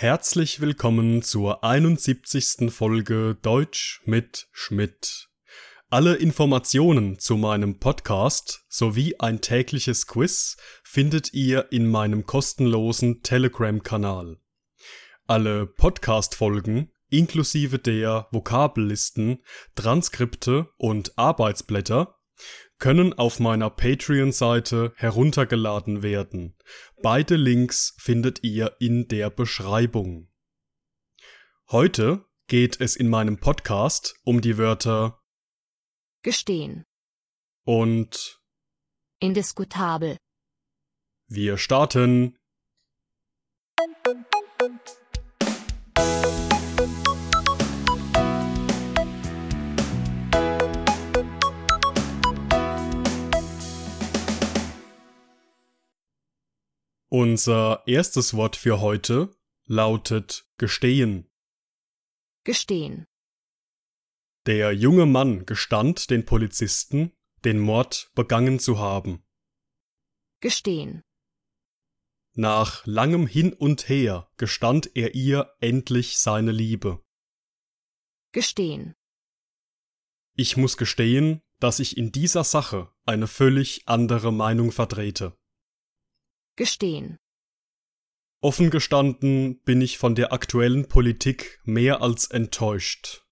Herzlich willkommen zur 71. Folge Deutsch mit Schmidt. Alle Informationen zu meinem Podcast sowie ein tägliches Quiz findet ihr in meinem kostenlosen Telegram-Kanal. Alle Podcast-Folgen inklusive der Vokabellisten, Transkripte und Arbeitsblätter können auf meiner Patreon-Seite heruntergeladen werden. Beide Links findet ihr in der Beschreibung. Heute geht es in meinem Podcast um die Wörter gestehen, und indiskutabel, wir starten. Unser erstes Wort für heute lautet gestehen. gestehen, Der junge Mann gestand den Polizisten, den Mord begangen zu haben. gestehen, Nach langem Hin und Her gestand er ihr endlich seine Liebe. gestehen, Ich muss gestehen, dass ich in dieser Sache eine völlig andere Meinung vertrete. Gestehen, Offen gestanden bin ich von der aktuellen Politik mehr als enttäuscht.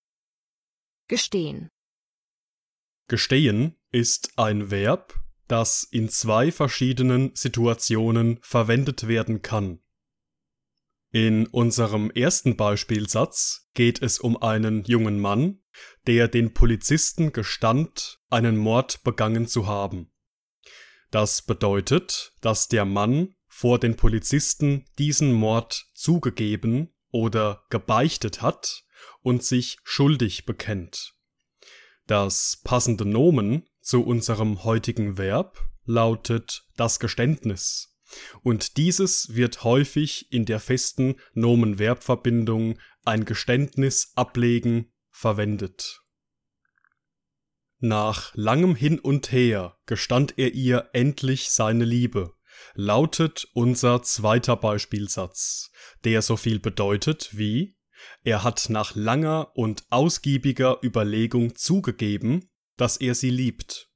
gestehen, Gestehen ist ein Verb, das in zwei verschiedenen Situationen verwendet werden kann. In unserem ersten Beispielsatz geht es um einen jungen Mann, der den Polizisten gestand, einen Mord begangen zu haben. Das bedeutet, dass der Mann vor den Polizisten diesen Mord zugegeben oder gebeichtet hat und sich schuldig bekennt. Das passende Nomen zu unserem heutigen Verb lautet das Geständnis. Und dieses wird häufig in der festen Nomen-Verb-Verbindung ein Geständnis ablegen verwendet. Nach langem Hin und Her gestand er ihr endlich seine Liebe, lautet unser zweiter Beispielsatz, der so viel bedeutet wie er hat nach langer und ausgiebiger Überlegung zugegeben, dass er sie liebt.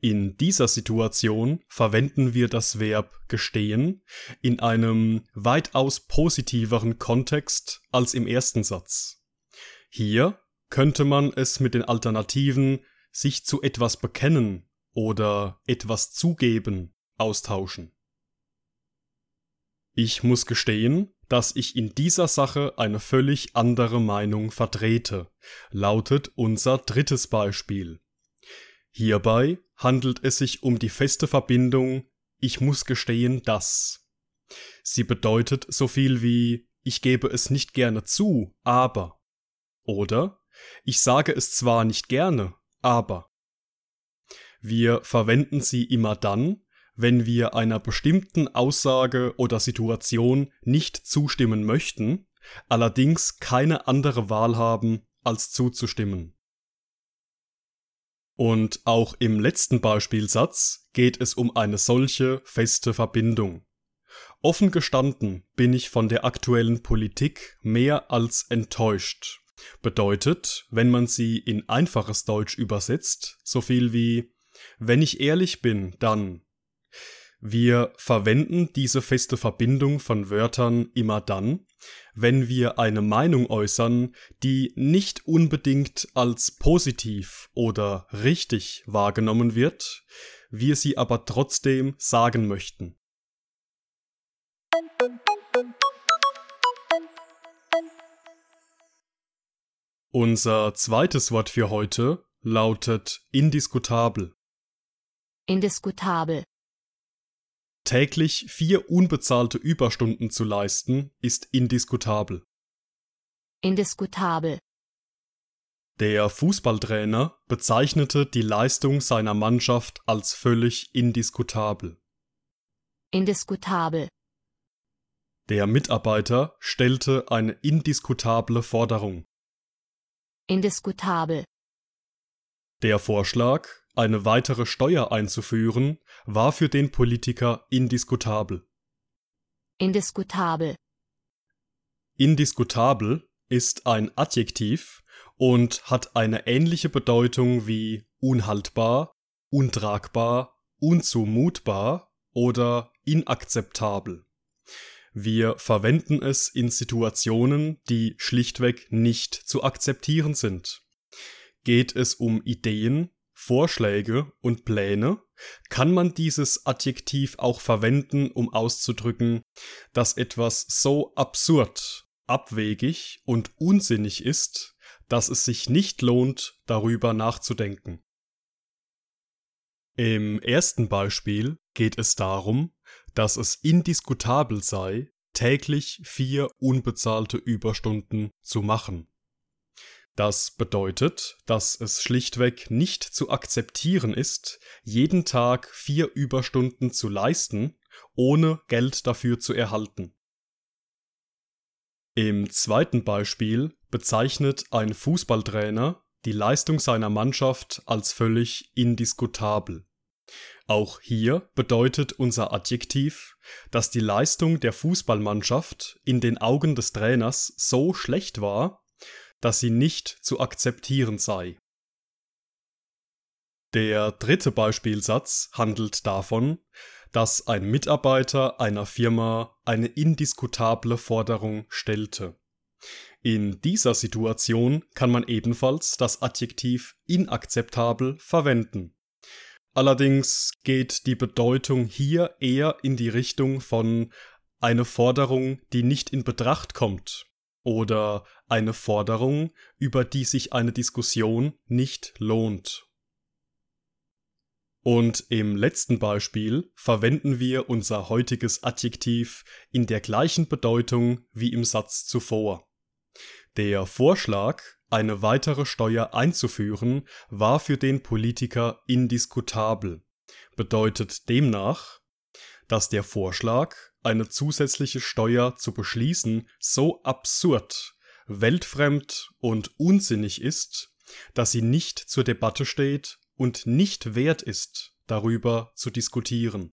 In dieser Situation verwenden wir das Verb gestehen in einem weitaus positiveren Kontext als im ersten Satz. Hier könnte man es mit den Alternativen sich zu etwas bekennen oder etwas zugeben austauschen. Ich muss gestehen, dass ich in dieser Sache eine völlig andere Meinung vertrete, lautet unser drittes Beispiel. Hierbei handelt es sich um die feste Verbindung ich muss gestehen, dass. Sie bedeutet so viel wie ich gebe es nicht gerne zu, aber. Oder ich sage es zwar nicht gerne, aber. Wir verwenden sie immer dann, wenn wir einer bestimmten Aussage oder Situation nicht zustimmen möchten, allerdings keine andere Wahl haben, als zuzustimmen. Und auch im letzten Beispielsatz geht es um eine solche feste Verbindung. Offen gestanden bin ich von der aktuellen Politik mehr als enttäuscht. Bedeutet, wenn man sie in einfaches Deutsch übersetzt, so viel wie wenn ich ehrlich bin, dann wir verwenden diese feste Verbindung von Wörtern immer dann, wenn wir eine Meinung äußern, die nicht unbedingt als positiv oder richtig wahrgenommen wird, wir sie aber trotzdem sagen möchten. Unser zweites Wort für heute lautet indiskutabel. indiskutabel, Täglich vier unbezahlte Überstunden zu leisten, ist indiskutabel. indiskutabel, Der Fußballtrainer bezeichnete die Leistung seiner Mannschaft als völlig indiskutabel. indiskutabel, Der Mitarbeiter stellte eine indiskutable Forderung. Indiskutabel, Der Vorschlag, eine weitere Steuer einzuführen, war für den Politiker indiskutabel. indiskutabel, Indiskutabel ist ein Adjektiv und hat eine ähnliche Bedeutung wie unhaltbar, untragbar, unzumutbar oder inakzeptabel. Wir verwenden es in Situationen, die schlichtweg nicht zu akzeptieren sind. Geht es um Ideen, Vorschläge und Pläne, kann man dieses Adjektiv auch verwenden, um auszudrücken, dass etwas so absurd, abwegig und unsinnig ist, dass es sich nicht lohnt, darüber nachzudenken. Im ersten Beispiel geht es darum, dass es indiskutabel sei, täglich vier unbezahlte Überstunden zu machen. Das bedeutet, dass es schlichtweg nicht zu akzeptieren ist, jeden Tag vier Überstunden zu leisten, ohne Geld dafür zu erhalten. Im zweiten Beispiel bezeichnet ein Fußballtrainer die Leistung seiner Mannschaft als völlig indiskutabel. Auch hier bedeutet unser Adjektiv, dass die Leistung der Fußballmannschaft in den Augen des Trainers so schlecht war, dass sie nicht zu akzeptieren sei. Der dritte Beispielsatz handelt davon, dass ein Mitarbeiter einer Firma eine indiskutable Forderung stellte. In dieser Situation kann man ebenfalls das Adjektiv inakzeptabel verwenden. Allerdings geht die Bedeutung hier eher in die Richtung von eine Forderung, die nicht in Betracht kommt oder eine Forderung, über die sich eine Diskussion nicht lohnt. Und im letzten Beispiel verwenden wir unser heutiges Adjektiv in der gleichen Bedeutung wie im Satz zuvor. Der Vorschlag, eine weitere Steuer einzuführen, war für den Politiker indiskutabel, bedeutet demnach, dass der Vorschlag, eine zusätzliche Steuer zu beschließen, so absurd, weltfremd und unsinnig ist, dass sie nicht zur Debatte steht und nicht wert ist, darüber zu diskutieren.